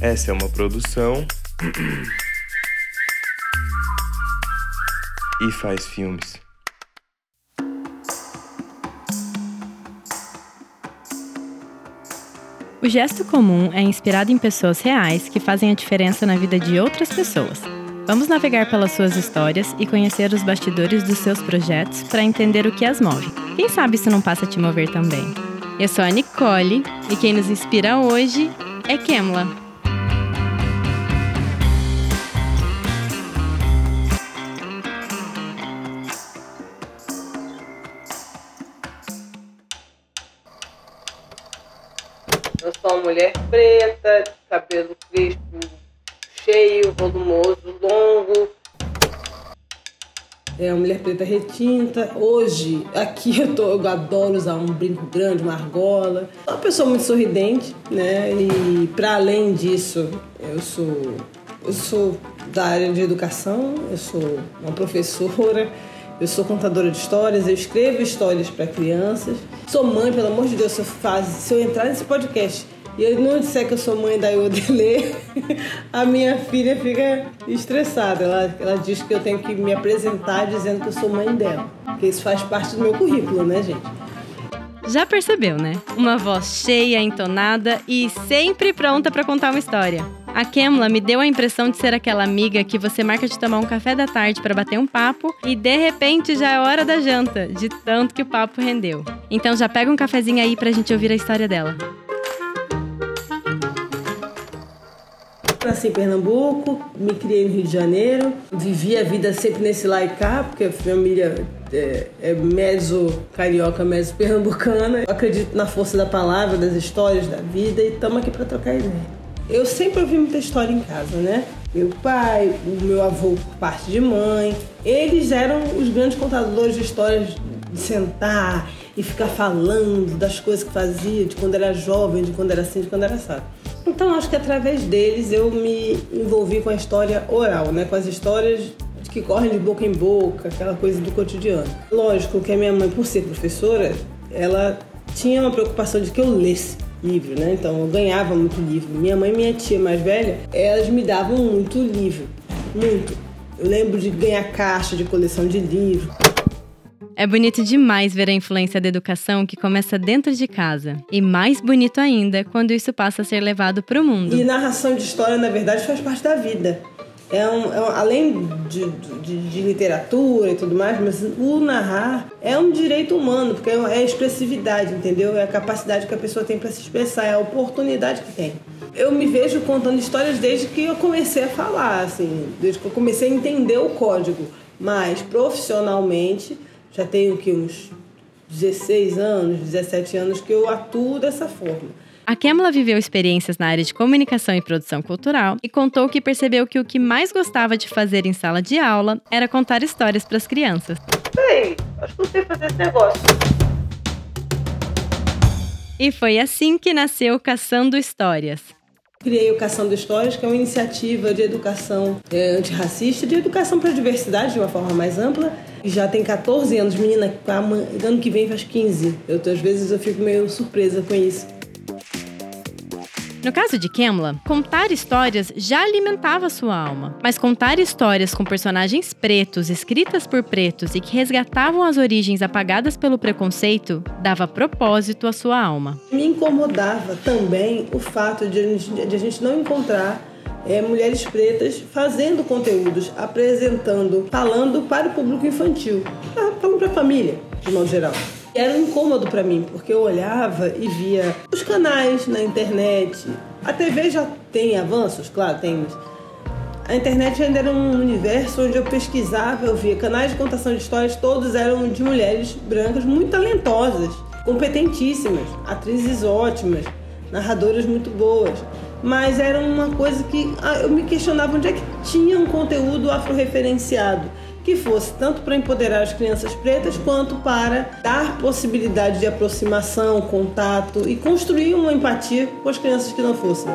Essa é uma produção. e faz filmes. O gesto comum é inspirado em pessoas reais que fazem a diferença na vida de outras pessoas. Vamos navegar pelas suas histórias e conhecer os bastidores dos seus projetos para entender o que as move. Quem sabe isso não passa a te mover também? Eu sou a Nicole e quem nos inspira hoje é Kemla. Mulher preta, cabelo crespo, cheio, volumoso, longo. É uma mulher preta retinta. Hoje, aqui eu, tô, eu adoro usar um brinco grande, uma argola. Sou uma pessoa muito sorridente, né? E para além disso, eu sou eu sou da área de educação, eu sou uma professora, eu sou contadora de histórias, eu escrevo histórias para crianças. Sou mãe, pelo amor de Deus, se eu, faz, se eu entrar nesse podcast e eu não disser que eu sou mãe da Iodele, a minha filha fica estressada. Ela, ela diz que eu tenho que me apresentar dizendo que eu sou mãe dela. Porque isso faz parte do meu currículo, né, gente? Já percebeu, né? Uma voz cheia, entonada e sempre pronta para contar uma história. A Kemla me deu a impressão de ser aquela amiga que você marca de tomar um café da tarde para bater um papo e de repente já é hora da janta, de tanto que o papo rendeu. Então já pega um cafezinho aí pra gente ouvir a história dela. Nasci em Pernambuco, me criei no Rio de Janeiro, vivi a vida sempre nesse cá, porque a família é, é meso carioca, meso pernambucana. Acredito na força da palavra, das histórias da vida e estamos aqui para trocar ideia. Eu sempre ouvi muita história em casa, né? Meu pai, o meu avô por parte de mãe, eles eram os grandes contadores de histórias de sentar e ficar falando das coisas que fazia, de quando era jovem, de quando era assim, de quando era assado. Então acho que através deles eu me envolvi com a história oral, né? Com as histórias que correm de boca em boca, aquela coisa do cotidiano. Lógico que a minha mãe, por ser professora, ela tinha uma preocupação de que eu lesse livro, né? Então eu ganhava muito livro. Minha mãe e minha tia mais velha, elas me davam muito livro, muito. Eu lembro de ganhar caixa de coleção de livro. É bonito demais ver a influência da educação que começa dentro de casa. E mais bonito ainda quando isso passa a ser levado para o mundo. E narração de história, na verdade, faz parte da vida. É um, é um, além de, de, de, literatura e tudo mais, mas o narrar é um direito humano, porque é, a expressividade, entendeu? É a capacidade que a pessoa tem para se expressar, é a oportunidade que tem. Eu me vejo contando histórias desde que eu comecei a falar, assim, desde que eu comecei a entender o código, mas profissionalmente já tenho que uns 16 anos, 17 anos que eu atuo dessa forma. A Kemla viveu experiências na área de comunicação e produção cultural e contou que percebeu que o que mais gostava de fazer em sala de aula era contar histórias para as crianças. Ei, acho que eu sei fazer esse negócio. E foi assim que nasceu Caçando Histórias. Criei o Caçando Histórias, que é uma iniciativa de educação é, antirracista, de educação para a diversidade de uma forma mais ampla. Já tem 14 anos, menina, ano que vem faz 15. Eu, às vezes eu fico meio surpresa com isso. No caso de Kemla, contar histórias já alimentava sua alma, mas contar histórias com personagens pretos, escritas por pretos e que resgatavam as origens apagadas pelo preconceito, dava propósito à sua alma. Me incomodava também o fato de a gente, não encontrar é, mulheres pretas fazendo conteúdos, apresentando, falando para o público infantil, falando para a família, de modo geral. Era um incômodo para mim, porque eu olhava e via os canais na internet. A TV já tem avanços, claro, tem, mas a internet ainda era um universo onde eu pesquisava, eu via canais de contação de histórias, todos eram de mulheres brancas muito talentosas, competentíssimas, atrizes ótimas, narradoras muito boas. Mas era uma coisa que ah, eu me questionava onde é que tinha um conteúdo afro-referenciado que fosse tanto para empoderar as crianças pretas quanto para dar possibilidade de aproximação, contato e construir uma empatia com as crianças que não fossem.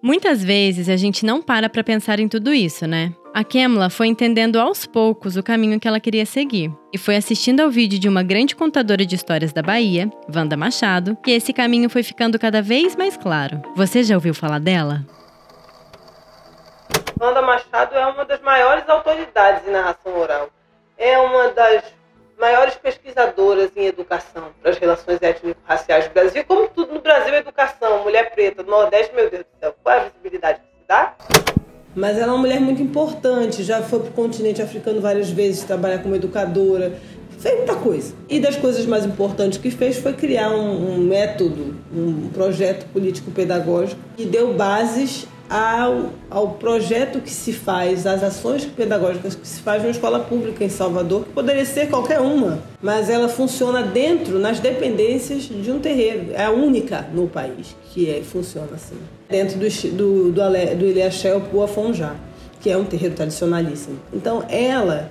Muitas vezes a gente não para para pensar em tudo isso, né? A Kemla foi entendendo aos poucos o caminho que ela queria seguir e foi assistindo ao vídeo de uma grande contadora de histórias da Bahia, Wanda Machado, que esse caminho foi ficando cada vez mais claro. Você já ouviu falar dela? Wanda Machado é uma das maiores autoridades em narração oral. É uma das maiores pesquisadoras em educação para as relações étnico-raciais do Brasil. Como tudo no Brasil educação, mulher preta, no Nordeste, meu Deus do céu, qual é a visibilidade que se dá? Mas ela é uma mulher muito importante, já foi para o continente africano várias vezes, trabalha como educadora, fez muita coisa. E das coisas mais importantes que fez foi criar um, um método, um projeto político-pedagógico que deu bases ao, ao projeto que se faz, às ações pedagógicas que se faz na escola pública em Salvador, que poderia ser qualquer uma, mas ela funciona dentro, nas dependências de um terreiro. É a única no país que é, funciona assim. Dentro do, do, do, do Ilhéachel Puafonjá, que é um terreiro tradicionalíssimo. Então, ela,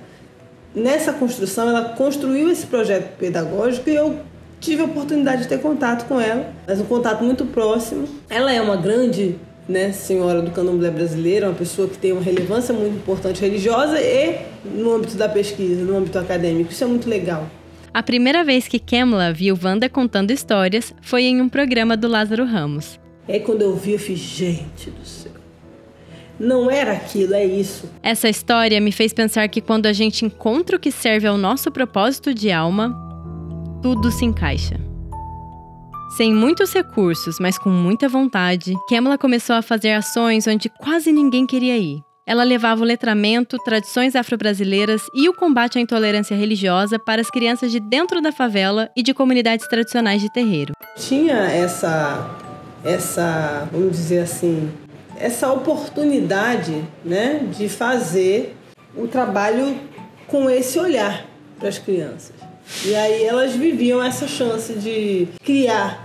nessa construção, ela construiu esse projeto pedagógico e eu tive a oportunidade de ter contato com ela, mas um contato muito próximo. Ela é uma grande né, senhora do candomblé brasileiro, uma pessoa que tem uma relevância muito importante religiosa e no âmbito da pesquisa, no âmbito acadêmico. Isso é muito legal. A primeira vez que Kemla viu Wanda contando histórias foi em um programa do Lázaro Ramos. Aí quando eu vi, eu fiz, gente do céu. Não era aquilo, é isso. Essa história me fez pensar que quando a gente encontra o que serve ao nosso propósito de alma, tudo se encaixa. Sem muitos recursos, mas com muita vontade, Kemla começou a fazer ações onde quase ninguém queria ir. Ela levava o letramento, tradições afro-brasileiras e o combate à intolerância religiosa para as crianças de dentro da favela e de comunidades tradicionais de terreiro. Tinha essa, essa, vamos dizer assim, essa oportunidade, né, de fazer o trabalho com esse olhar para as crianças. E aí elas viviam essa chance de criar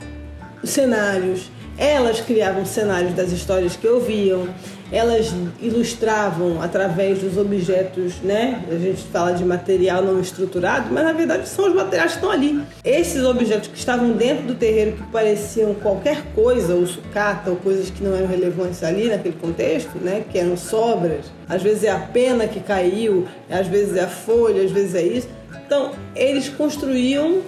cenários. Elas criavam cenários das histórias que ouviam, elas ilustravam através dos objetos, né? A gente fala de material não estruturado, mas na verdade são os materiais que estão ali. Esses objetos que estavam dentro do terreiro que pareciam qualquer coisa, ou sucata, ou coisas que não eram relevantes ali naquele contexto, né? Que eram sobras. Às vezes é a pena que caiu, às vezes é a folha, às vezes é isso então, eles construíam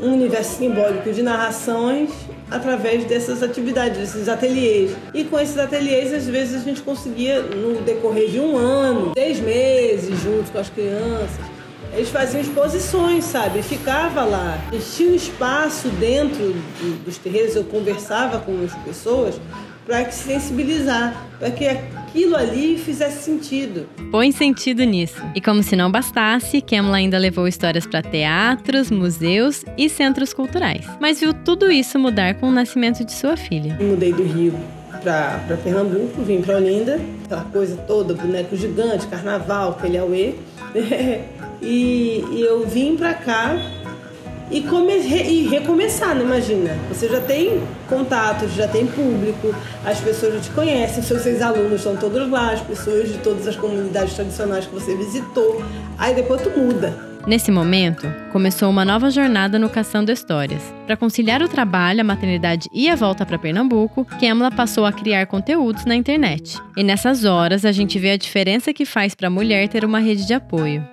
um universo simbólico de narrações através dessas atividades, desses ateliês. E com esses ateliês, às vezes, a gente conseguia, no decorrer de um ano, seis meses, junto com as crianças, eles faziam exposições, sabe? ficava lá. Eles tinham espaço dentro dos terreiros, eu conversava com as pessoas para que sensibilizar, para que aquilo ali fizesse sentido. Põe sentido nisso. E como se não bastasse, Kemla ainda levou histórias para teatros, museus e centros culturais. Mas viu tudo isso mudar com o nascimento de sua filha. mudei do Rio para Pernambuco, vim para Olinda, aquela coisa toda, boneco gigante, carnaval, aquele auê. e, e eu vim para cá e, come, e recomeçar, né? Imagina. Você já tem contatos, já tem público, as pessoas já te conhecem, seus seis alunos estão todos lá, as pessoas de todas as comunidades tradicionais que você visitou. Aí depois tu muda. Nesse momento, começou uma nova jornada no Caçando Histórias. Para conciliar o trabalho, a maternidade e a volta para Pernambuco, Kemla passou a criar conteúdos na internet. E nessas horas, a gente vê a diferença que faz para a mulher ter uma rede de apoio.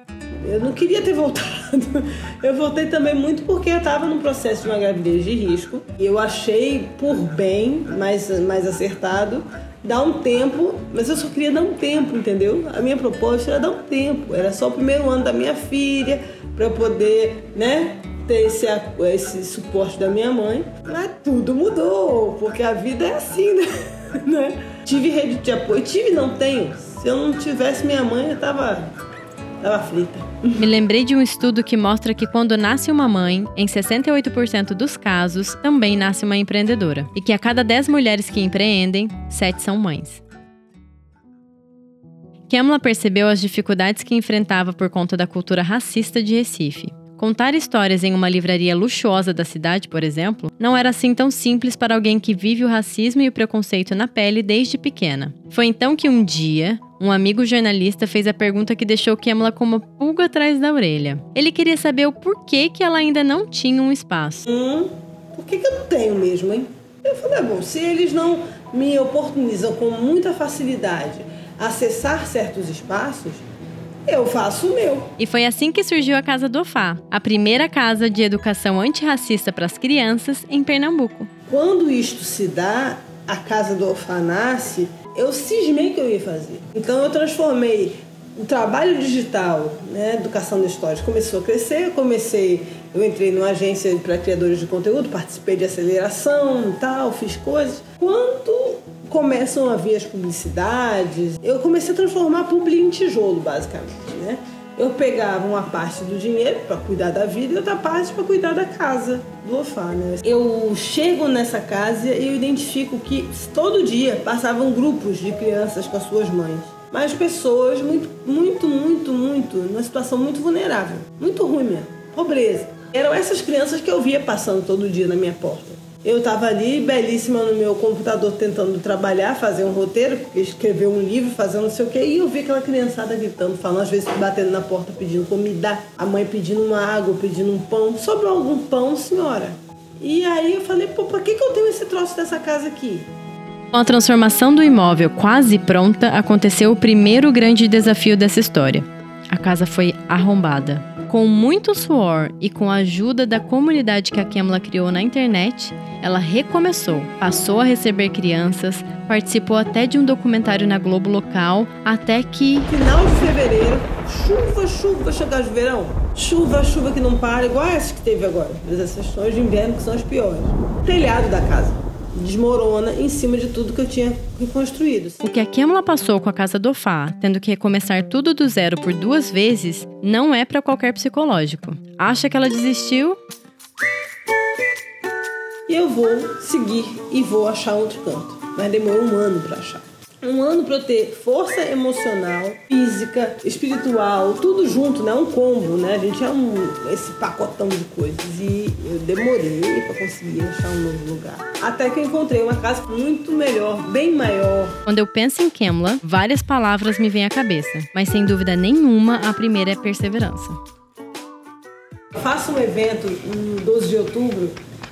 Eu não queria ter voltado. Eu voltei também muito porque eu estava num processo de uma gravidez de risco. E eu achei por bem, mais, mais acertado, dar um tempo, mas eu só queria dar um tempo, entendeu? A minha proposta era dar um tempo. Era só o primeiro ano da minha filha, para eu poder, né? ter esse, esse suporte da minha mãe, mas tudo mudou, porque a vida é assim, né? né? Tive rede de apoio, tive, não tenho. Se eu não tivesse minha mãe, eu tava Tava aflita. Me lembrei de um estudo que mostra que quando nasce uma mãe, em 68% dos casos, também nasce uma empreendedora. E que a cada 10 mulheres que empreendem, 7 são mães. Kemla percebeu as dificuldades que enfrentava por conta da cultura racista de Recife. Contar histórias em uma livraria luxuosa da cidade, por exemplo, não era assim tão simples para alguém que vive o racismo e o preconceito na pele desde pequena. Foi então que um dia, um amigo jornalista fez a pergunta que deixou Kemla com uma pulga atrás da orelha. Ele queria saber o porquê que ela ainda não tinha um espaço. Hum, por que, que eu não tenho mesmo, hein? Eu falei, ah, bom, se eles não me oportunizam com muita facilidade acessar certos espaços, eu faço o meu. E foi assim que surgiu a Casa do Ofá, a primeira casa de educação antirracista para as crianças em Pernambuco. Quando isto se dá, a Casa do Ofá nasce, eu cismei que eu ia fazer. Então eu transformei o trabalho digital, né, educação da história, começou a crescer, eu comecei, eu entrei numa agência para criadores de conteúdo, participei de aceleração e tal, fiz coisas. Quando começam a vir as publicidades, eu comecei a transformar publi em tijolo, basicamente, né? Eu pegava uma parte do dinheiro para cuidar da vida e outra parte para cuidar da casa do Ofá, né? Eu chego nessa casa e eu identifico que todo dia passavam grupos de crianças com as suas mães mas pessoas muito, muito, muito, muito, numa situação muito vulnerável, muito ruim mesmo, pobreza. Eram essas crianças que eu via passando todo dia na minha porta. Eu estava ali, belíssima, no meu computador, tentando trabalhar, fazer um roteiro, escrever um livro, fazer não sei o quê, e eu vi aquela criançada gritando, falando, às vezes batendo na porta pedindo comida, a mãe pedindo uma água, pedindo um pão. Sobrou algum pão, senhora? E aí eu falei, pô, por que, que eu tenho esse troço dessa casa aqui? Com a transformação do imóvel quase pronta, aconteceu o primeiro grande desafio dessa história. A casa foi arrombada. Com muito suor e com a ajuda da comunidade que a Kemla criou na internet, ela recomeçou, passou a receber crianças, participou até de um documentário na Globo local, até que. Final de fevereiro, chuva, chuva, chegar de verão. Chuva, chuva que não para, igual essa que teve agora. As sessões de inverno que são as piores. Telhado da casa desmorona em cima de tudo que eu tinha reconstruído. O que a Kemla passou com a casa do Fá, tendo que recomeçar tudo do zero por duas vezes, não é para qualquer psicológico. Acha que ela desistiu? Eu vou seguir e vou achar outro canto. Mas demorou um ano para achar um ano para eu ter força emocional, física, espiritual, tudo junto, né? Um combo, né? A gente é um, esse pacotão de coisas. E eu demorei para conseguir achar um novo lugar. Até que eu encontrei uma casa muito melhor, bem maior. Quando eu penso em Kemla, várias palavras me vêm à cabeça. Mas sem dúvida nenhuma, a primeira é perseverança. Faço um evento em 12 de outubro,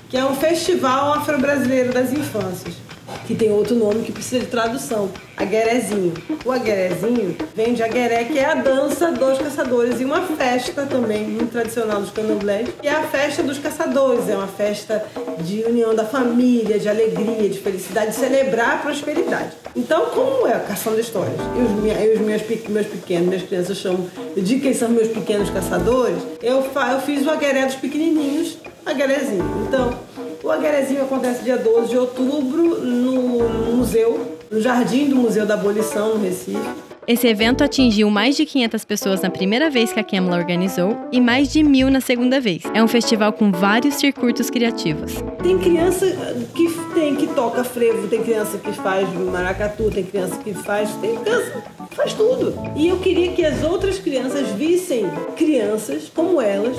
que é um festival afro-brasileiro das infâncias que tem outro nome que precisa de tradução, aguerezinho. O aguerezinho vem de agueré, que é a dança dos caçadores, e uma festa também muito tradicional dos candomblés, que é a festa dos caçadores. É uma festa de união da família, de alegria, de felicidade, de celebrar a prosperidade. Então, como é? Caçando histórias. E os, minha, e os meus, meus pequenos, minhas crianças chamam de quem são meus pequenos caçadores, eu, eu fiz o agueré dos pequenininhos, aguerezinho. Então, o Aguerezinho acontece dia 12 de outubro no museu, no Jardim do Museu da Abolição, no Recife. Esse evento atingiu mais de 500 pessoas na primeira vez que a Kemla organizou e mais de mil na segunda vez. É um festival com vários circuitos criativos. Tem criança que tem que toca frevo, tem criança que faz maracatu, tem criança que faz, tem criança que faz tudo. E eu queria que as outras crianças vissem crianças como elas,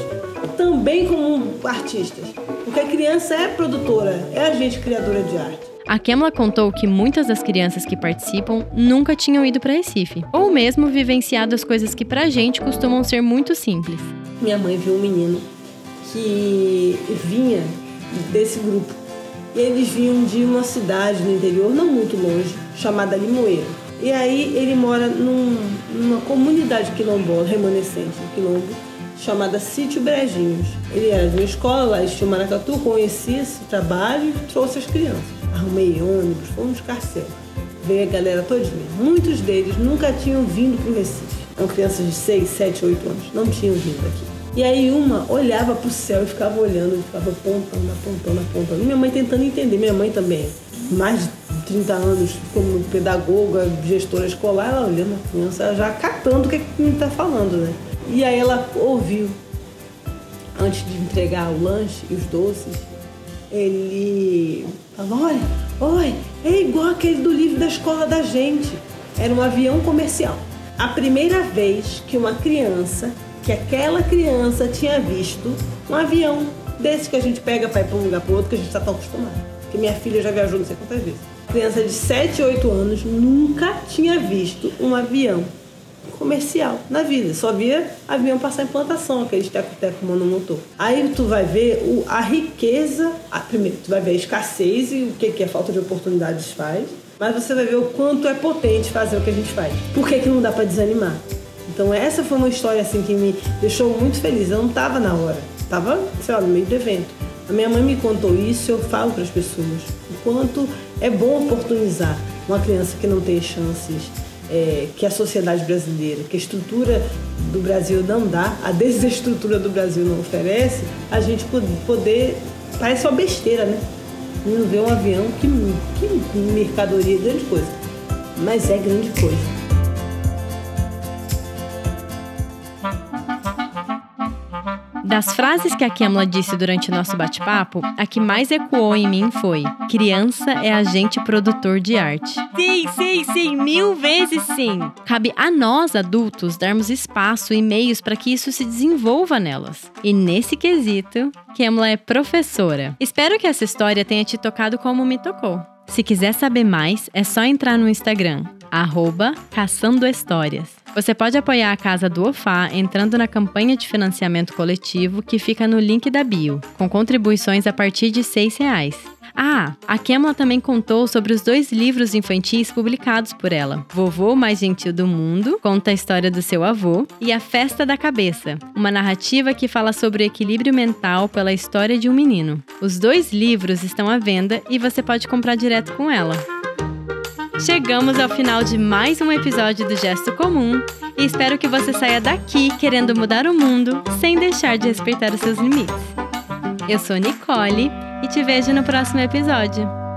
também como artistas. Porque a criança é produtora, é agente criadora de arte. A Kemla contou que muitas das crianças que participam nunca tinham ido para Recife, ou mesmo vivenciado as coisas que pra gente costumam ser muito simples. Minha mãe viu um menino que vinha desse grupo. E eles vinham de uma cidade no interior, não muito longe, chamada Limoeiro. E aí ele mora num, numa comunidade quilombola, remanescente do quilombo, chamada Sítio Brejinhos. Ele era de uma escola tinham Maracatu, conhecia esse trabalho e trouxe as crianças arrumei ônibus, fomos carcel. Veio a galera todinha. Muitos deles nunca tinham vindo para o Recife. Eram crianças de 6, 7, 8 anos. Não tinham vindo aqui. E aí uma olhava para o céu e ficava olhando, ficava apontando, apontando, apontando. Minha mãe tentando entender. Minha mãe também, mais de 30 anos como pedagoga, gestora escolar, ela olhando a criança, já catando o que, que me está falando, né? E aí ela ouviu, antes de entregar o lanche e os doces, ele falou: olha, olha, é igual aquele do livro da escola da gente. Era um avião comercial. A primeira vez que uma criança, que aquela criança tinha visto um avião desse que a gente pega para ir para um lugar para outro, que a gente está tão acostumado. Que minha filha já viajou não sei quantas vezes. Criança de 7, 8 anos nunca tinha visto um avião comercial na vida. Só via avião passar em plantação, aquele teco-teco monomotor. Aí tu vai ver o, a riqueza, a, primeiro tu vai ver a escassez e o que, que a falta de oportunidades faz. mas você vai ver o quanto é potente fazer o que a gente faz. Por que, que não dá para desanimar? Então essa foi uma história assim que me deixou muito feliz. Eu não estava na hora, estava, sei lá, no meio do evento. A minha mãe me contou isso eu falo para as pessoas o quanto é bom oportunizar uma criança que não tem chances, é, que a sociedade brasileira, que a estrutura do Brasil não dá, a desestrutura do Brasil não oferece, a gente poder. Parece uma besteira, né? Não ver um avião que, que mercadoria é grande coisa. Mas é grande coisa. Das frases que a Kemla disse durante nosso bate-papo, a que mais ecoou em mim foi: criança é agente produtor de arte. Sim, sim, sim, mil vezes sim. Cabe a nós, adultos, darmos espaço e meios para que isso se desenvolva nelas. E nesse quesito, Kemla é professora. Espero que essa história tenha te tocado como me tocou. Se quiser saber mais, é só entrar no Instagram, arroba Caçando Histórias. Você pode apoiar a Casa do Ofá entrando na campanha de financiamento coletivo que fica no link da bio, com contribuições a partir de R$ reais. Ah, a Kemla também contou sobre os dois livros infantis publicados por ela: Vovô Mais Gentil do Mundo, conta a história do seu avô, e A Festa da Cabeça, uma narrativa que fala sobre o equilíbrio mental pela história de um menino. Os dois livros estão à venda e você pode comprar direto com ela. Chegamos ao final de mais um episódio do Gesto Comum e espero que você saia daqui querendo mudar o mundo sem deixar de respeitar os seus limites. Eu sou Nicole e te vejo no próximo episódio.